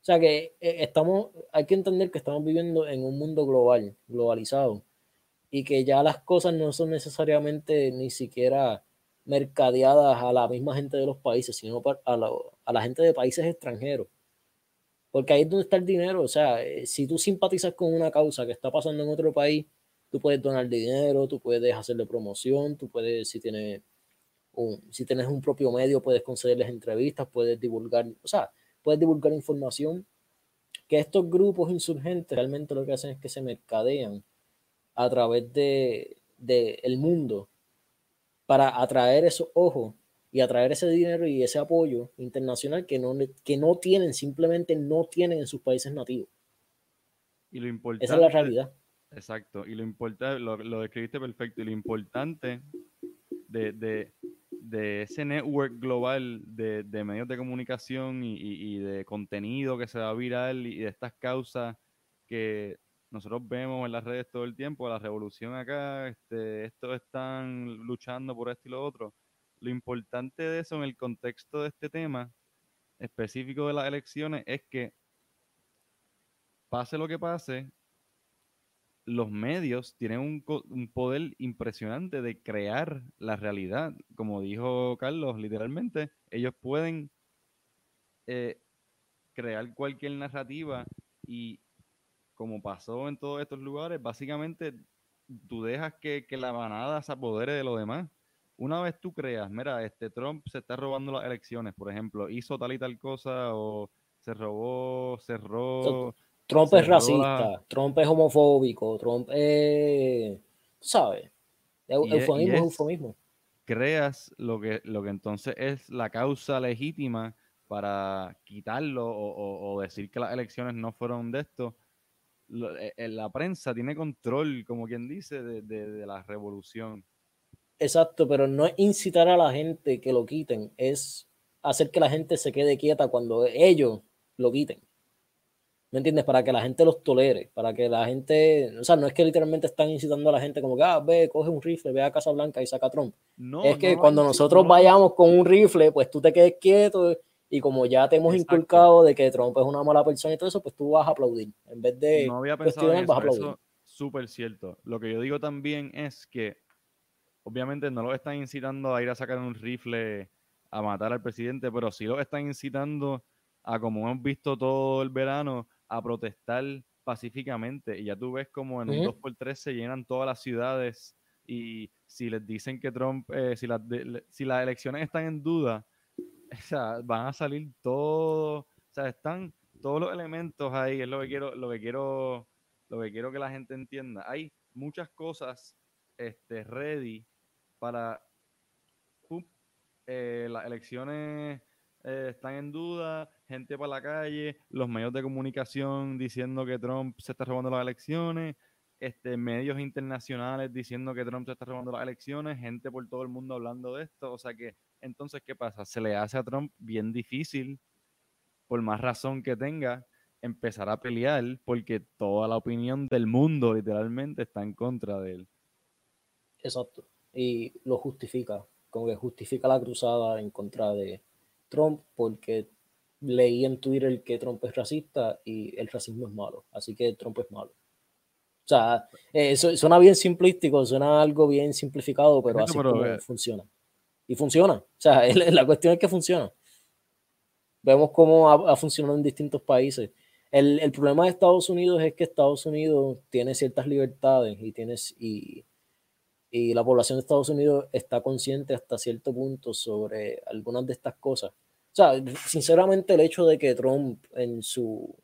Speaker 2: O sea que eh, estamos, hay que entender que estamos viviendo en un mundo global, globalizado, y que ya las cosas no son necesariamente ni siquiera mercadeadas a la misma gente de los países, sino a la, a la gente de países extranjeros. Porque ahí es donde está el dinero. O sea, eh, si tú simpatizas con una causa que está pasando en otro país, tú puedes donar dinero, tú puedes hacerle promoción, tú puedes, si tienes un, si tienes un propio medio, puedes concederles entrevistas, puedes divulgar, o sea, puedes divulgar información. Que estos grupos insurgentes realmente lo que hacen es que se mercadean a través de, de el mundo para atraer esos ojos y atraer ese dinero y ese apoyo internacional que no, que no tienen, simplemente no tienen en sus países nativos.
Speaker 1: Y lo importante,
Speaker 2: Esa es la realidad.
Speaker 1: Exacto, y lo importante, lo, lo describiste perfecto, y lo importante de, de, de ese network global de, de medios de comunicación y, y, y, de contenido que se va viral y de estas causas que nosotros vemos en las redes todo el tiempo, la revolución acá, este, estos están luchando por esto y lo otro lo importante de eso en el contexto de este tema específico de las elecciones es que pase lo que pase, los medios tienen un, poder impresionante de crear la realidad. Como dijo Carlos, literalmente, ellos pueden eh, crear cualquier narrativa y como pasó en todos estos lugares, básicamente tú dejas que, que la manada se apodere de lo demás una vez tú creas, mira, este Trump se está robando las elecciones, por ejemplo, hizo tal y tal cosa o se robó, cerró.
Speaker 2: Trump es racista, Trump es homofóbico, Trump es, ¿sabes? eufemismo es, eufemismo.
Speaker 1: creas lo que, lo que entonces es la causa legítima para quitarlo o, decir que las elecciones no fueron de esto. Eh, eh, la prensa tiene control, como quien dice, de, la revolución.
Speaker 2: Exacto, pero no es incitar a la gente que lo quiten, es hacer que la gente se quede quieta cuando ellos lo quiten. ¿Me entiendes? Para que la gente los tolere, para que la gente, o sea, no es que literalmente están incitando a la gente como que, ah, ve, coge un rifle, ve a Casa Blanca y saca a Trump. No, es que cuando nosotros vayamos con un rifle, pues tú te quedes quieto y como ya te hemos inculcado de que Trump es una mala persona y todo eso, pues tú vas a aplaudir. En vez de
Speaker 1: no había pensado en eso, eso súper cierto. Lo que yo digo también es que obviamente no lo están incitando a ir a sacar un rifle a matar al presidente, pero sí lo están incitando a, como hemos visto todo el verano, a protestar pacíficamente. Y ya tú ves como en un 2x3 se llenan todas las ciudades y si les dicen que Trump, eh, si, las si las elecciones están en duda, o sea, van a salir todos, o sea, están todos los elementos ahí, es lo que quiero, lo que quiero, lo que quiero que la gente entienda. Hay muchas cosas este, ready para eh, las elecciones eh, están en duda, gente para la calle, los medios de comunicación diciendo que Trump se está robando las elecciones, este, medios internacionales diciendo que Trump se está robando las elecciones, gente por todo el mundo hablando de esto. O sea que, entonces, ¿qué pasa? Se le hace a Trump bien difícil, por más razón que tenga, empezar a pelear porque toda la opinión del mundo literalmente está en contra de él.
Speaker 2: Exacto. Y lo justifica, como que justifica la cruzada en contra de Trump porque leí en Twitter que Trump es racista y el racismo es malo, así que Trump es malo. O sea, eh, suena bien simplístico, suena algo bien simplificado, pero así como funciona. Y funciona. O sea, la cuestión es que funciona. Vemos cómo ha, funcionado en distintos países. El, el, problema de Estados Unidos es que Estados Unidos tiene ciertas libertades y, tienes, y, y la población de Estados Unidos está consciente hasta cierto punto sobre algunas de estas cosas. O sea, sinceramente el hecho de que Trump en su,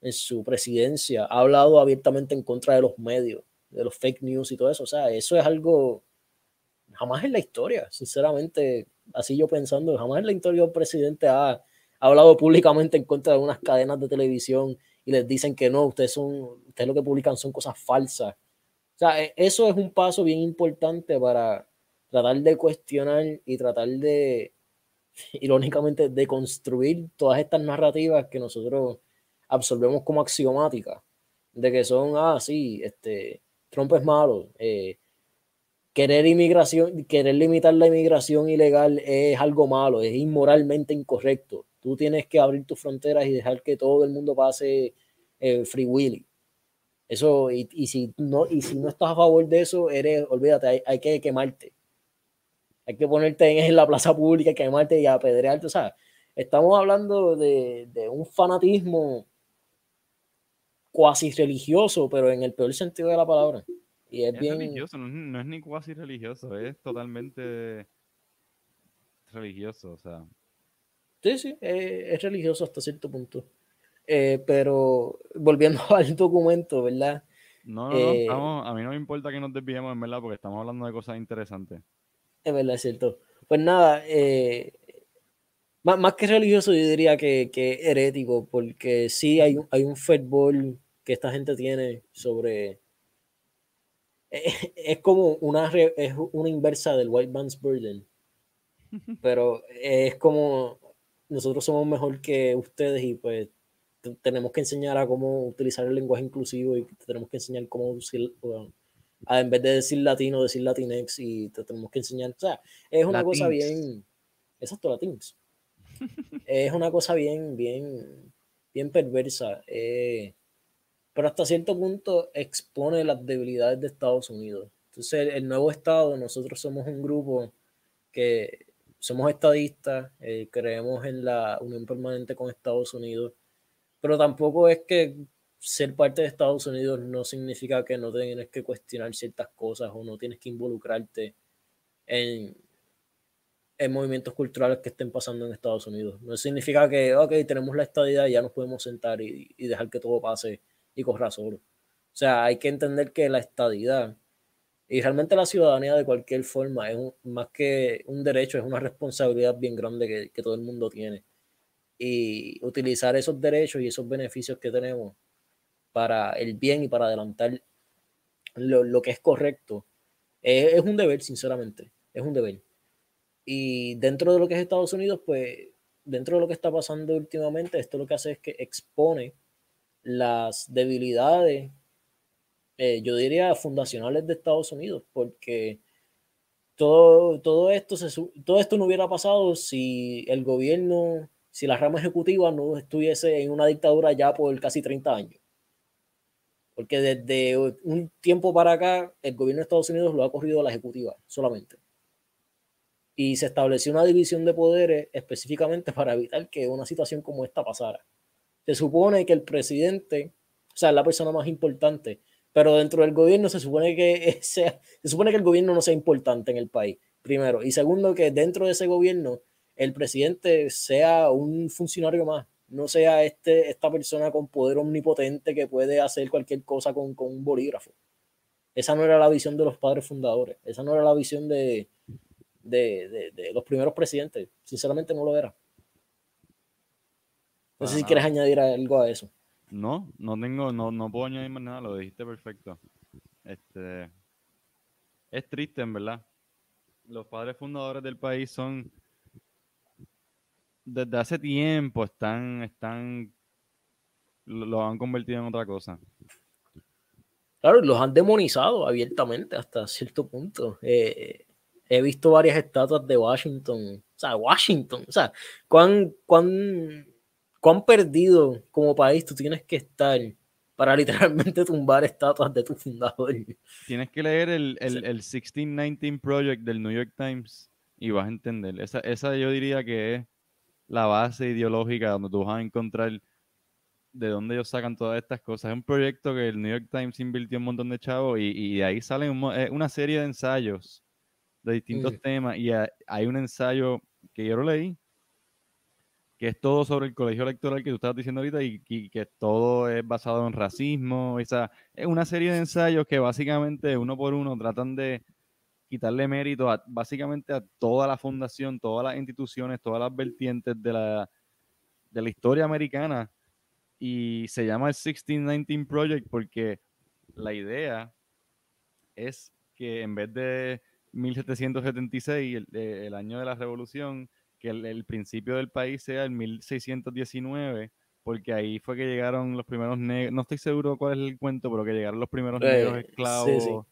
Speaker 2: en su presidencia ha hablado abiertamente en contra de los medios, de los fake news y todo eso, o sea, eso es algo jamás en la historia, sinceramente, así yo pensando, jamás en la historia un presidente ha, hablado públicamente en contra de unas cadenas de televisión y les dicen que no, ustedes son, ustedes lo que publican son cosas falsas. O sea, e, eso es un paso bien importante para tratar de cuestionar y tratar de, irónicamente, de construir todas estas narrativas que nosotros absorbemos como axiomáticas, de que son, ah, sí, este, Trump es malo, eh, querer inmigración, querer limitar la inmigración ilegal es algo malo, es inmoralmente incorrecto. Tú tienes que abrir tus fronteras y dejar que todo el mundo pase eh, free willy. Eso, y, si no, y si no estás a favor de eso, eres, olvídate, hay, que quemarte. Hay que ponerte en, la plaza pública, quemarte y apedrearte. O sea, estamos hablando de, de un fanatismo cuasi religioso, pero en el peor sentido de la palabra. Y es, bien...
Speaker 1: religioso, no, es ni cuasi religioso, es totalmente religioso, o sea.
Speaker 2: Sí, sí, es religioso hasta cierto punto. Eh, pero volviendo al documento, ¿verdad?
Speaker 1: No, no, eh, a mí no me importa que nos desviemos, en verdad, porque estamos hablando de cosas interesantes.
Speaker 2: Es verdad, es cierto. Pues nada, eh, más, que religioso, yo diría que, que herético, porque sí hay, hay un fútbol que esta gente tiene sobre. Es, como una, es una inversa del White Man's Burden, pero es como nosotros somos mejor que ustedes y pues tenemos que enseñar a cómo utilizar el lenguaje inclusivo y tenemos que enseñar cómo decir, en vez de decir latino, decir latinex y te tenemos que enseñar, o sea, es una cosa bien, exacto, latinx. es una cosa bien, bien, bien perversa, eh, pero hasta cierto punto expone las debilidades de Estados Unidos. Entonces, el, nuevo Estado, nosotros somos un grupo que somos estadistas, eh, creemos en la unión permanente con Estados Unidos pero tampoco es que ser parte de Estados Unidos no significa que no tienes que cuestionar ciertas cosas o no tienes que involucrarte en, en movimientos culturales que estén pasando en Estados Unidos. No significa que, ok, tenemos la estadidad y ya nos podemos sentar y, dejar que todo pase y corra solo. O sea, hay que entender que la estadidad Y realmente la ciudadanía de cualquier forma es más que un derecho, es una responsabilidad bien grande que, todo el mundo tiene. Y utilizar esos derechos y esos beneficios que tenemos para el bien y para adelantar lo, que es correcto, es, un deber, sinceramente, es un deber. Y dentro de lo que es Estados Unidos, pues dentro de lo que está pasando últimamente, esto lo que hace es que expone las debilidades, eh, yo diría, fundacionales de Estados Unidos, porque todo, todo, esto todo esto no hubiera pasado si el gobierno, si la rama ejecutiva no estuviese en una dictadura ya por casi 30 años. Porque desde un tiempo para acá, el gobierno de Estados Unidos lo ha corrido a la ejecutiva solamente. Y se estableció una división de poderes específicamente para evitar que una situación como esta pasara. Se supone que el presidente, o sea, es la persona más importante, pero dentro del gobierno se supone que sea, se supone que el gobierno no sea importante en el país, primero. Y segundo, que dentro de ese gobierno el presidente sea un funcionario más, no sea este, esta persona con poder omnipotente que puede hacer cualquier cosa con, un bolígrafo. Esa no era la visión de los padres fundadores, esa no era la visión de, de, los primeros presidentes, sinceramente no lo era. No sé si quieres añadir algo a eso.
Speaker 1: No, no tengo, no, no puedo añadir más nada, lo dijiste perfecto. Este es triste, en verdad. Los padres fundadores del país son desde hace tiempo están, están, lo han convertido en otra cosa.
Speaker 2: Claro, los han demonizado abiertamente hasta cierto punto. Eh, he visto varias estatuas de Washington, o sea, Washington, o sea, cuán, cuán, cuán perdido como país tú tienes que estar para literalmente tumbar estatuas de tu fundador.
Speaker 1: Tienes que leer el, el, el 1619 Project del New York Times y vas a entender. Esa, esa yo diría que es la base ideológica donde tú vas a encontrar de dónde ellos sacan todas estas cosas. Es un proyecto que el New York Times invirtió un montón de chavos y, de ahí salen una serie de ensayos de distintos mm. temas y hay un ensayo que yo lo leí que es todo sobre el colegio electoral que tú estabas diciendo ahorita y, que todo es basado en racismo. Esa, es una serie de ensayos que básicamente uno por uno tratan de quitarle mérito a básicamente a toda la fundación, todas las instituciones, todas las vertientes de la, de la historia americana. Y se llama el 1619 Project porque la idea es que en vez de 1776, el, el año de la revolución, que el, principio del país sea el 1619, porque ahí fue que llegaron los primeros negros, no estoy seguro cuál es el cuento, pero que llegaron los primeros negros eh, esclavos.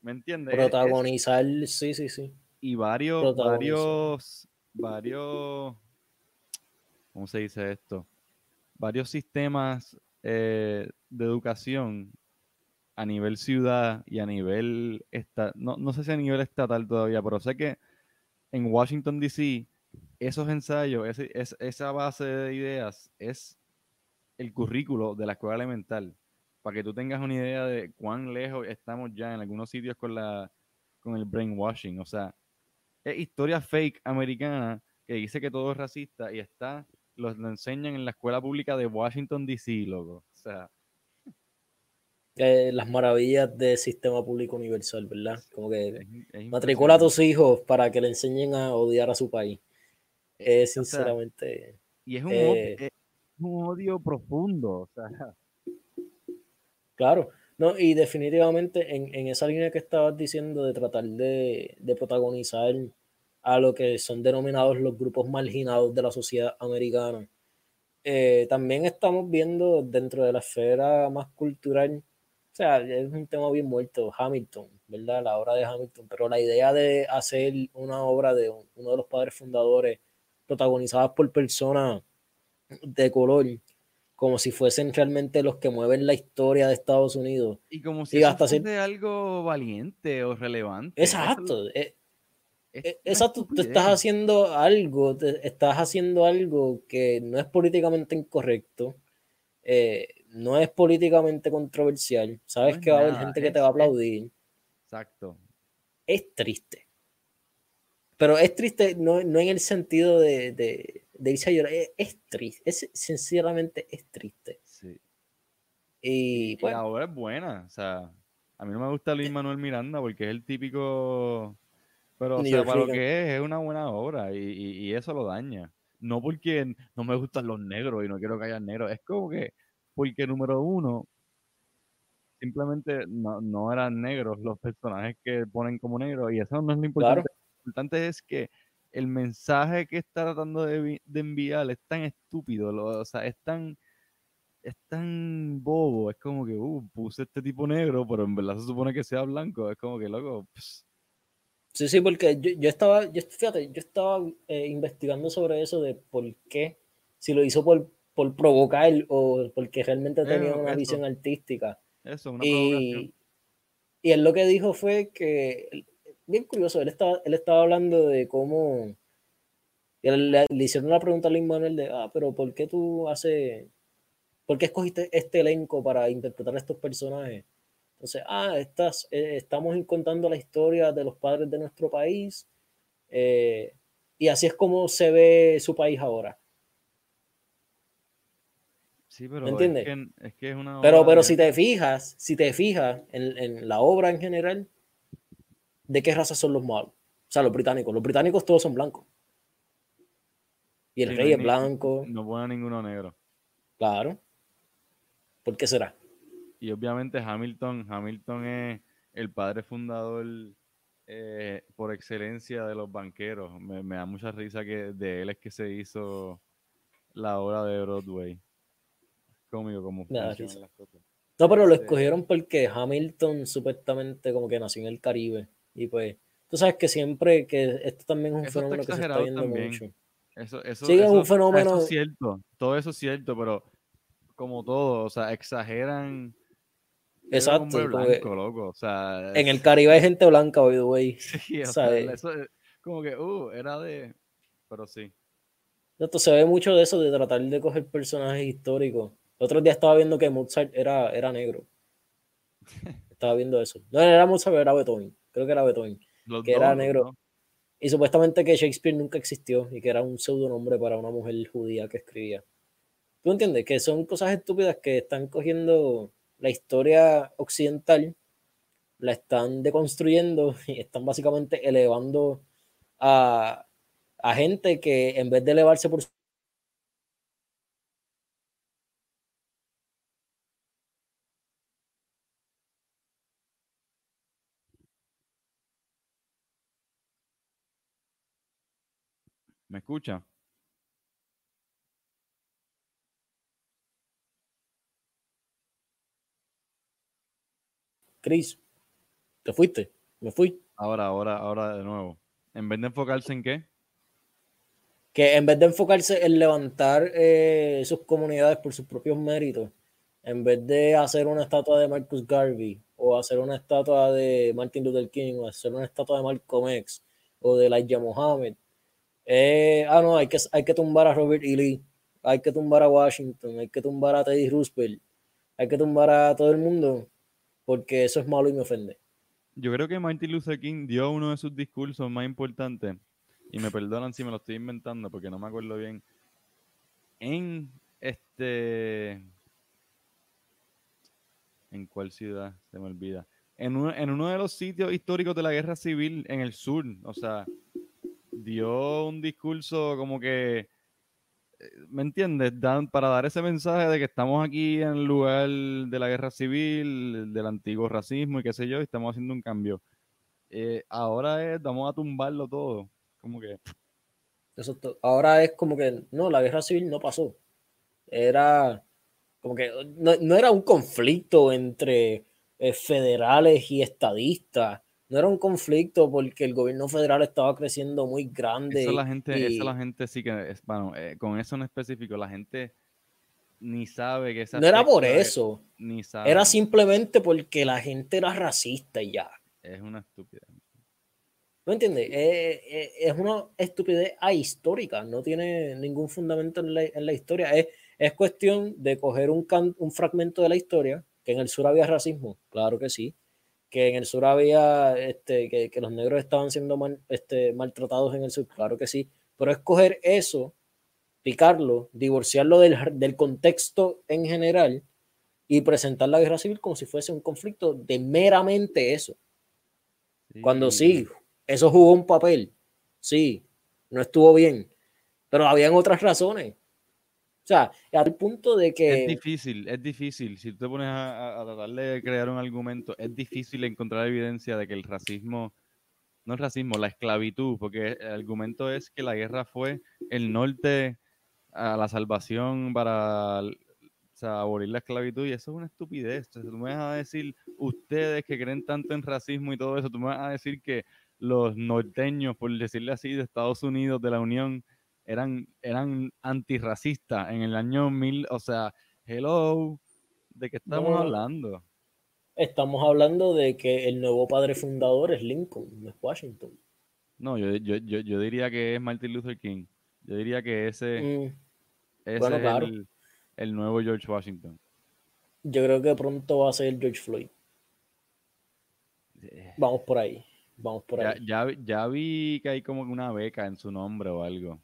Speaker 1: ¿Me entiendes?
Speaker 2: Protagonizar, sí, sí, sí.
Speaker 1: Y varios, varios, varios, ¿cómo se dice esto? Varios sistemas eh, de educación a nivel ciudad y a nivel, esta, no, no sé si a nivel estatal todavía, pero sé que en Washington, D.C., esos ensayos, esa base de ideas es el currículo de la escuela elemental, para que tú tengas una idea de cuán lejos estamos ya en algunos sitios con, la, con el brainwashing. O sea, es historia fake americana que dice que todo es racista y está, lo enseñan en la escuela pública de Washington, D.C., loco. O sea,
Speaker 2: eh, las maravillas del sistema público universal, ¿verdad? Como que matricula a tus hijos para que le enseñen a odiar a su país. Es sinceramente.
Speaker 1: y es un, odio, eh, un, odio, profundo, o sea.
Speaker 2: Claro, no, y definitivamente en, en, esa línea que estabas diciendo de tratar de, de protagonizar a lo que son denominados los grupos marginados de la sociedad americana. Eh, también estamos viendo dentro de la esfera más cultural o sea, es un tema bien muerto, Hamilton, ¿verdad? La obra de Hamilton, pero la idea de hacer una obra de uno de los padres fundadores protagonizada por personas de color, como si fuesen realmente los que mueven la historia de Estados Unidos.
Speaker 1: Y como si hasta fuese algo valiente o relevante.
Speaker 2: Exacto. Eh, eh, exacto, tú estás haciendo algo, estás haciendo algo que no es políticamente incorrecto. Eh, no es políticamente controversial, sabes que va a haber gente que te va a aplaudir.
Speaker 1: Exacto.
Speaker 2: Es triste. Pero es triste no, en el sentido de, de, irse a llorar, es, triste, es sinceramente es triste.
Speaker 1: Sí.
Speaker 2: Y,
Speaker 1: bueno, la obra es buena, o sea. A mí no me gusta Luis Manuel Miranda porque es el típico. Pero, o sea, para lo que es, es una buena obra y, y, eso lo daña. No porque no me gustan los negros y no quiero que haya negros. Es como que, porque número uno, simplemente no, no eran negros los personajes que ponen como negros y eso no es lo importante. Lo importante es que el mensaje que está tratando de, enviar es tan estúpido, o sea, es tan, es tan bobo, es como que, uh, puse este tipo negro, pero en verdad se supone que sea blanco, es como que, loco,
Speaker 2: Sí, sí, porque yo, estaba, yo, fíjate, yo estaba eh, investigando sobre eso de por qué, si lo hizo por, por provocar o porque realmente tenía una visión artística.
Speaker 1: Eso, una
Speaker 2: y, y él lo que dijo fue que bien curioso, él estaba, él estaba hablando de cómo le, hicieron una pregunta a Lin Manuel de, ah, pero ¿por qué tú haces, por qué escogiste este elenco para interpretar a estos personajes? Entonces, ah, estás, eh, estamos contando la historia de los padres de nuestro país eh, y así es como se ve su país ahora.
Speaker 1: Sí, pero ¿Me entiendes? Es que, es, una
Speaker 2: pero, pero si te fijas, si te fijas en, en la obra en general, de qué raza son los malos. O sea, los británicos. Los británicos todos son blancos. Y el rey es blanco.
Speaker 1: No pone ninguno negro.
Speaker 2: Claro. ¿Por qué será?
Speaker 1: Y obviamente Hamilton, Hamilton es el padre fundador eh, por excelencia de los banqueros. Me, da mucha risa que de él es que se hizo la obra de Broadway. Conmigo, como
Speaker 2: las No, pero lo este escogieron porque Hamilton supuestamente como que nació en el Caribe. Y pues, tú sabes que siempre que esto también es un fenómeno que se está viendo mucho.
Speaker 1: Eso, eso, sí, es un fenómeno. es cierto, todo eso es cierto, pero como todo, o sea, exageran.
Speaker 2: Exacto.
Speaker 1: loco, o sea,
Speaker 2: En el Caribe hay gente blanca, by the way.
Speaker 1: Sí, o sea, eso es como que, uh, era de. Pero sí.
Speaker 2: Esto se ve mucho de eso, de tratar de coger personajes históricos. El otro día estaba viendo que Mozart era, era negro. estaba viendo eso. No era Mozart, era Beethoven creo que era Beethoven, que era negro. Y supuestamente que Shakespeare nunca existió y que era un pseudonombre para una mujer judía que escribía. ¿Tú entiendes? Que son cosas estúpidas que están cogiendo la historia occidental, la están deconstruyendo y están básicamente elevando a, a gente que en vez de elevarse por
Speaker 1: escucha?
Speaker 2: Chris, ¿te fuiste? Me fui.
Speaker 1: Ahora, ahora, ahora de nuevo. En vez de enfocarse en qué?
Speaker 2: Que en vez de enfocarse en levantar eh, sus comunidades por sus propios méritos, en vez de hacer una estatua de Marcus Garvey, o hacer una estatua de Martin Luther King, o hacer una estatua de Malcolm X, o de Elijah Muhammad, eh, ah, no, hay que, hay que tumbar a Robert E. Lee, hay que tumbar a Washington, hay que tumbar a Teddy Roosevelt, hay que tumbar a todo el mundo, porque eso es malo y me ofende.
Speaker 1: Yo creo que Martin Luther King dio uno de sus discursos más importantes, y me perdonan si me lo estoy inventando porque no me acuerdo bien, en este... ¿En cuál ciudad? Se me olvida. En uno, en uno de los sitios históricos de la guerra civil en el sur, o sea, dio un discurso como que, eh, ¿me entiendes? Dan, para dar ese mensaje de que estamos aquí en el lugar de la guerra civil, del antiguo racismo y qué sé yo, y estamos haciendo un cambio. Eh, ahora es, vamos a tumbarlo todo. Como que...
Speaker 2: Eso, ahora es como que, no, la guerra civil no pasó. Era como que no, era un conflicto entre eh, federales y estadistas no era un conflicto porque el gobierno federal estaba creciendo muy grande.
Speaker 1: Eso la gente, eso la gente sí que, es, bueno, eh, con eso en específico, la gente ni sabe que esa...
Speaker 2: No era por eso. Ni sabe. Era simplemente porque la gente era racista y ya.
Speaker 1: Es una estupidez.
Speaker 2: ¿No entiendes? Eh, eh, es una estupidez ahistórica, no tiene ningún fundamento en la, historia. Es, es, cuestión de coger un, un fragmento de la historia, que en el sur había racismo, claro que sí, que en el sur había, este, que, los negros estaban siendo este, maltratados en el sur, claro que sí, pero escoger eso, picarlo, divorciarlo del, contexto en general y presentar la guerra civil como si fuese un conflicto de meramente eso. Cuando sí, eso jugó un papel, sí, no estuvo bien, pero habían otras razones. O sea, al punto de que...
Speaker 1: Es difícil, es difícil. Si tú te pones a, a, tratar de crear un argumento, es difícil encontrar evidencia de que el racismo, no el racismo, la esclavitud, porque el argumento es que la guerra fue el norte a la salvación para abolir la esclavitud y eso es una estupidez. tú me vas a decir, ustedes que creen tanto en racismo y todo eso, tú me vas a decir que los norteños, por decirle así, de Estados Unidos, de la Unión, eran, eran antirracistas en el año 1000, o sea, hello, ¿de qué estamos hablando?
Speaker 2: Estamos hablando de que el nuevo padre fundador es Lincoln, no es Washington.
Speaker 1: No, yo, yo, yo, diría que es Martin Luther King. Yo diría que ese, mm. es el, el nuevo George Washington.
Speaker 2: Yo creo que pronto va a ser George Floyd. Vamos por ahí. Vamos por
Speaker 1: ahí. Ya, ya, vi que hay como una beca en su nombre o algo.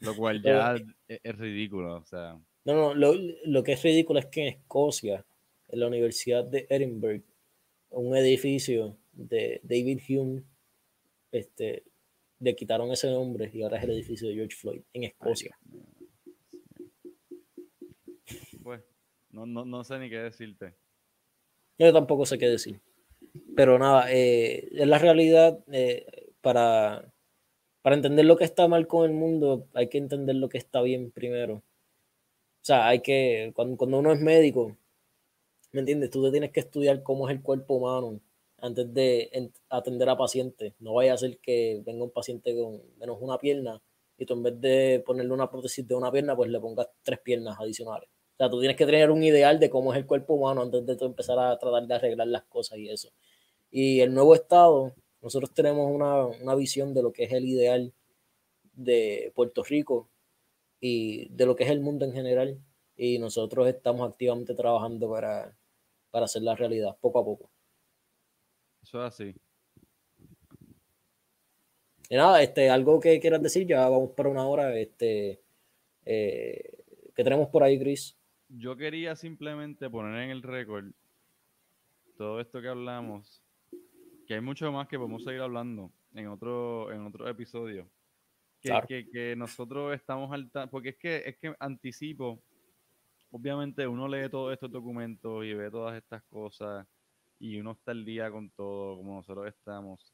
Speaker 1: Lo cual ya es, ridículo. O sea.
Speaker 2: No, no, lo, lo, que es ridículo es que en Escocia, en la Universidad de Edinburgh, un edificio de David Hume, este, le quitaron ese nombre y ahora es el edificio de George Floyd en Escocia.
Speaker 1: Pues, no, no, no sé ni qué decirte.
Speaker 2: Yo tampoco sé qué decir. Pero nada, eh, es la realidad eh, para, para entender lo que está mal con el mundo, hay que entender lo que está bien primero. O sea, hay que, cuando, cuando uno es médico, ¿me entiendes? Tú te tienes que estudiar cómo es el cuerpo humano antes de atender a pacientes. No vaya a ser que venga un paciente con menos una pierna y tú en vez de ponerle una prótesis de una pierna, pues le pongas tres piernas adicionales. O sea, tú tienes que tener un ideal de cómo es el cuerpo humano antes de tú empezar a tratar de arreglar las cosas y eso. Y el nuevo Estado, nosotros tenemos una, una visión de lo que es el ideal de Puerto Rico y de lo que es el mundo en general. Y nosotros estamos activamente trabajando para, para hacer la realidad, poco a poco.
Speaker 1: Eso es así.
Speaker 2: Y nada, este, algo que quieras decir, ya vamos para una hora. Este, eh, ¿Qué tenemos por ahí, Chris?
Speaker 1: Yo quería simplemente poner en el récord todo esto que hablamos, que hay mucho más que podemos seguir hablando en otro, en otro episodio. Que, que, nosotros estamos al porque es que, es que anticipo, obviamente uno lee todos estos documentos y ve todas estas cosas y uno está al día con todo, como nosotros estamos.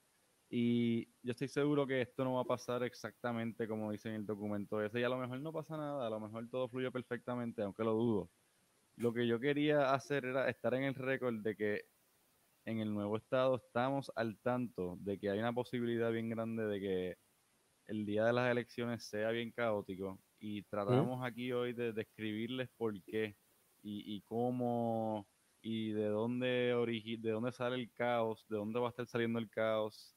Speaker 1: Y yo estoy seguro que esto no va a pasar exactamente como dice en el documento ese, y a lo mejor no pasa nada, a lo mejor todo fluye perfectamente, aunque lo dudo. Lo que yo quería hacer era estar en el récord de que en el nuevo estado estamos al tanto de que hay una posibilidad bien grande de que el día de las elecciones sea bien caótico y tratamos aquí hoy de describirles por qué y, y cómo y de dónde, de dónde sale el caos, de dónde va a estar saliendo el caos.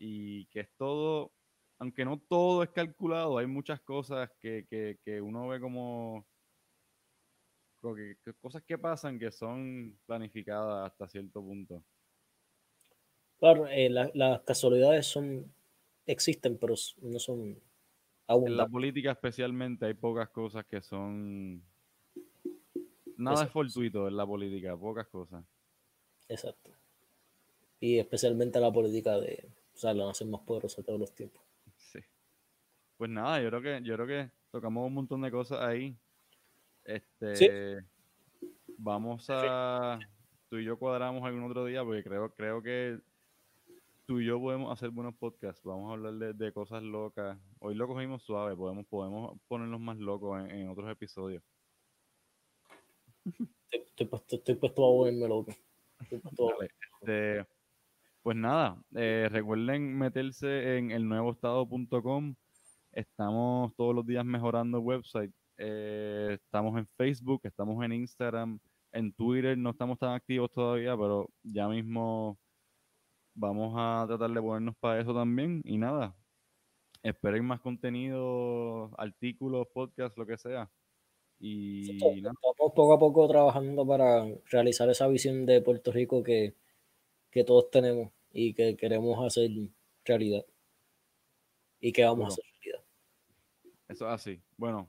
Speaker 1: Y que es todo, aunque no todo es calculado, hay muchas cosas que, uno ve como, cosas que pasan que son planificadas hasta cierto punto.
Speaker 2: Claro, eh, las casualidades son existen, pero no son
Speaker 1: En la política especialmente hay pocas cosas que son Nada es fortuito en la política, pocas cosas.
Speaker 2: Exacto. Y especialmente la política de, o sea, la hacen más poderosa todos los tiempos.
Speaker 1: Sí. Pues nada, yo creo que, yo creo que tocamos un montón de cosas ahí. Este vamos a tú y yo cuadramos algún otro día porque creo, creo que tú y yo podemos hacer buenos podcasts. Vamos a hablar de, cosas locas. Hoy lo cogimos suave, podemos, podemos ponernos más locos en otros episodios.
Speaker 2: Estoy, puesto, a volverme loco.
Speaker 1: Este, pues nada, eh, recuerden meterse en el elnuevoestado.com. Estamos todos los días mejorando el website. Eh, estamos en Facebook, estamos en Instagram, en Twitter. No estamos tan activos todavía, pero ya mismo vamos a tratar de ponernos para eso también. Y nada, esperen más contenido, artículos, podcasts, lo que sea. Y
Speaker 2: estamos poco a poco trabajando para realizar esa visión de Puerto Rico que, todos tenemos y que queremos hacer realidad. Y que vamos a hacer realidad.
Speaker 1: Eso es así. Bueno,